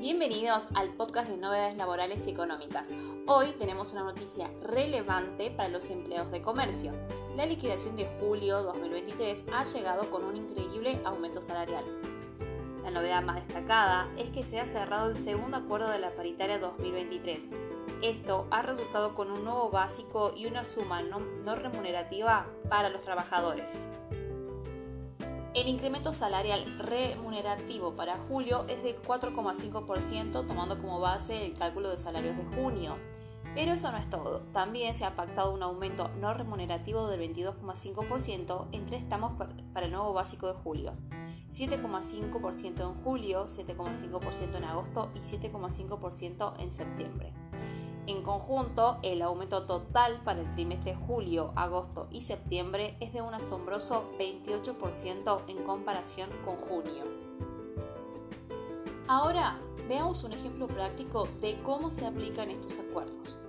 Bienvenidos al podcast de novedades laborales y económicas. Hoy tenemos una noticia relevante para los empleados de comercio. La liquidación de julio 2023 ha llegado con un increíble aumento salarial. La novedad más destacada es que se ha cerrado el segundo acuerdo de la paritaria 2023. Esto ha resultado con un nuevo básico y una suma no, no remunerativa para los trabajadores. El incremento salarial remunerativo para julio es de 4,5% tomando como base el cálculo de salarios de junio. Pero eso no es todo. También se ha pactado un aumento no remunerativo del 22,5% en tres tramos para el nuevo básico de julio. 7,5% en julio, 7,5% en agosto y 7,5% en septiembre. En conjunto, el aumento total para el trimestre julio, agosto y septiembre es de un asombroso 28% en comparación con junio. Ahora veamos un ejemplo práctico de cómo se aplican estos acuerdos.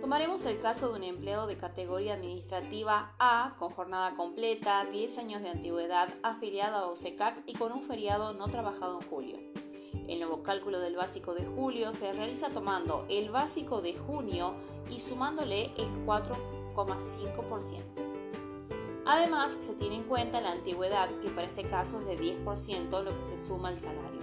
Tomaremos el caso de un empleado de categoría administrativa A con jornada completa, 10 años de antigüedad, afiliado a OSECAC y con un feriado no trabajado en julio. El nuevo cálculo del básico de julio se realiza tomando el básico de junio y sumándole el 4,5%. Además, se tiene en cuenta la antigüedad, que para este caso es de 10%, lo que se suma al salario.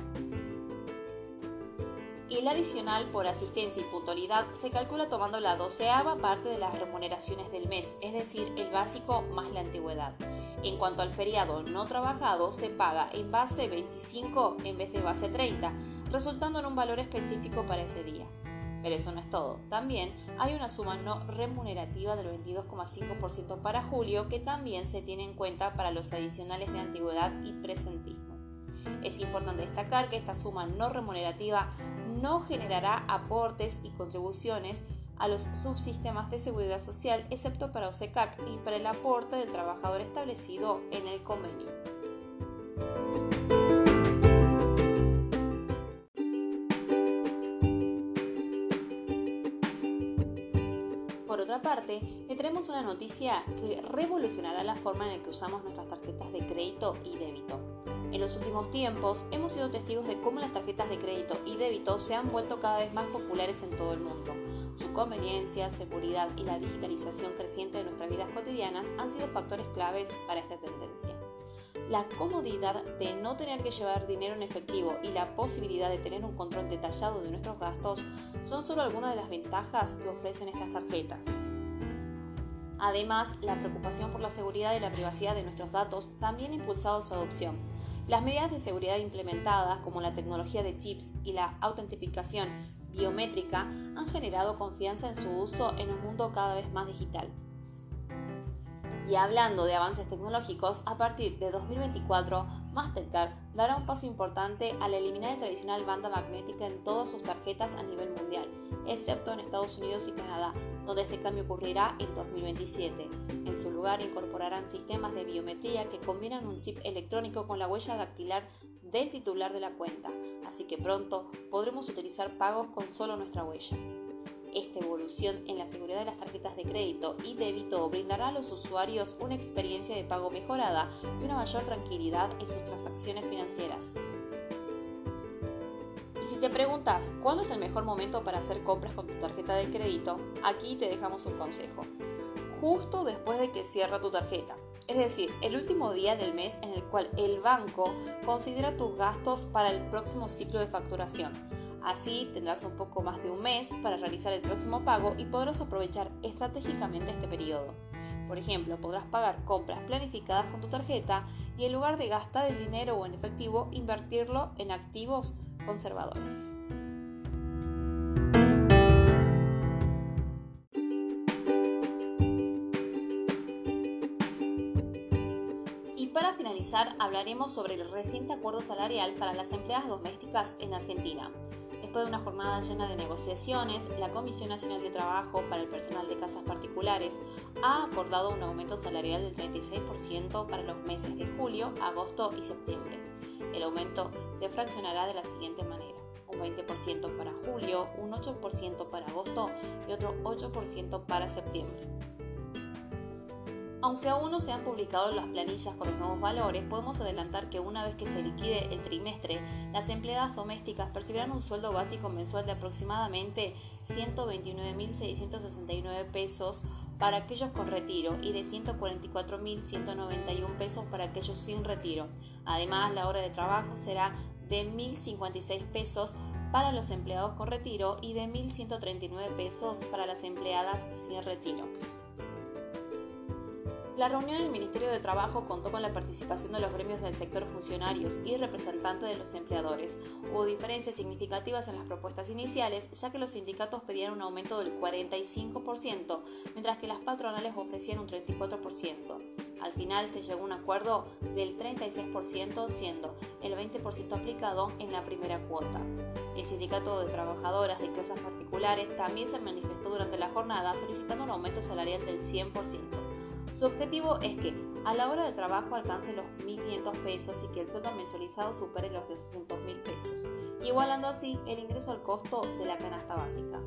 El adicional por asistencia y puntualidad se calcula tomando la doceava parte de las remuneraciones del mes, es decir, el básico más la antigüedad. En cuanto al feriado no trabajado, se paga en base 25 en vez de base 30, resultando en un valor específico para ese día. Pero eso no es todo. También hay una suma no remunerativa del 22,5% para julio que también se tiene en cuenta para los adicionales de antigüedad y presentismo. Es importante destacar que esta suma no remunerativa no generará aportes y contribuciones a los subsistemas de seguridad social, excepto para OSECAC y para el aporte del trabajador establecido en el convenio. Por otra parte, le traemos una noticia que revolucionará la forma en que usamos nuestras tarjetas de crédito y débito. En los últimos tiempos hemos sido testigos de cómo las tarjetas de crédito y débito se han vuelto cada vez más populares en todo el mundo. Su conveniencia, seguridad y la digitalización creciente de nuestras vidas cotidianas han sido factores claves para esta tendencia. La comodidad de no tener que llevar dinero en efectivo y la posibilidad de tener un control detallado de nuestros gastos son solo algunas de las ventajas que ofrecen estas tarjetas. Además, la preocupación por la seguridad y la privacidad de nuestros datos también ha impulsado su adopción. Las medidas de seguridad implementadas, como la tecnología de chips y la autentificación biométrica han generado confianza en su uso en un mundo cada vez más digital. Y hablando de avances tecnológicos, a partir de 2024, Mastercard dará un paso importante al eliminar el tradicional banda magnética en todas sus tarjetas a nivel mundial, excepto en Estados Unidos y Canadá, donde este cambio ocurrirá en 2027. En su lugar incorporarán sistemas de biometría que combinan un chip electrónico con la huella dactilar del titular de la cuenta, así que pronto podremos utilizar pagos con solo nuestra huella. Esta evolución en la seguridad de las tarjetas de crédito y débito brindará a los usuarios una experiencia de pago mejorada y una mayor tranquilidad en sus transacciones financieras. Y si te preguntas cuándo es el mejor momento para hacer compras con tu tarjeta de crédito, aquí te dejamos un consejo. Justo después de que cierra tu tarjeta, es decir, el último día del mes en el cual el banco considera tus gastos para el próximo ciclo de facturación Así tendrás un poco más de un mes para realizar el próximo pago y podrás aprovechar estratégicamente este periodo. Por ejemplo, podrás pagar compras planificadas con tu tarjeta y en lugar de gastar el dinero o en efectivo, invertirlo en activos conservadores. Para finalizar, hablaremos sobre el reciente acuerdo salarial para las empleadas domésticas en Argentina. Después de una jornada llena de negociaciones, la Comisión Nacional de Trabajo para el personal de casas particulares ha acordado un aumento salarial del 36% para los meses de julio, agosto y septiembre. El aumento se fraccionará de la siguiente manera. Un 20% para julio, un 8% para agosto y otro 8% para septiembre. Aunque aún no se han publicado las planillas con los nuevos valores, podemos adelantar que una vez que se liquide el trimestre, las empleadas domésticas percibirán un sueldo básico mensual de aproximadamente 129.669 pesos para aquellos con retiro y de 144.191 pesos para aquellos sin retiro. Además, la hora de trabajo será de 1.056 pesos para los empleados con retiro y de 1.139 pesos para las empleadas sin retiro. La reunión en el Ministerio de Trabajo contó con la participación de los gremios del sector funcionarios y representantes de los empleadores. Hubo diferencias significativas en las propuestas iniciales, ya que los sindicatos pedían un aumento del 45%, mientras que las patronales ofrecían un 34%. Al final se llegó a un acuerdo del 36%, siendo el 20% aplicado en la primera cuota. El Sindicato de Trabajadoras de Casas Particulares también se manifestó durante la jornada solicitando un aumento salarial del 100%. Su objetivo es que a la hora del trabajo alcance los 1.500 pesos y que el sueldo mensualizado supere los 200.000 pesos, igualando así el ingreso al costo de la canasta básica.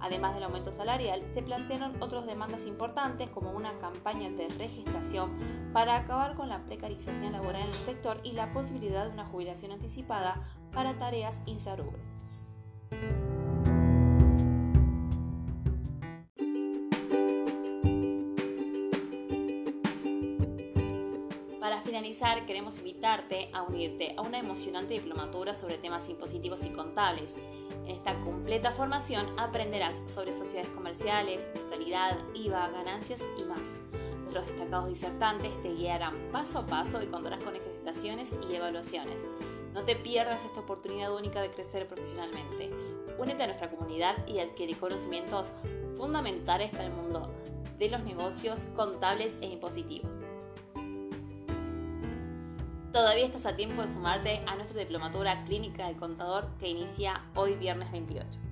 Además del aumento salarial, se plantearon otras demandas importantes como una campaña de registración para acabar con la precarización laboral en el sector y la posibilidad de una jubilación anticipada para tareas insalubres. Queremos invitarte a unirte a una emocionante diplomatura sobre temas impositivos y contables. En esta completa formación aprenderás sobre sociedades comerciales, fiscalidad, IVA, ganancias y más. Nuestros destacados disertantes te guiarán paso a paso y contarás con ejercitaciones y evaluaciones. No te pierdas esta oportunidad única de crecer profesionalmente. Únete a nuestra comunidad y adquiere conocimientos fundamentales para el mundo de los negocios contables e impositivos. Todavía estás a tiempo de sumarte a nuestra diplomatura clínica del contador que inicia hoy viernes 28.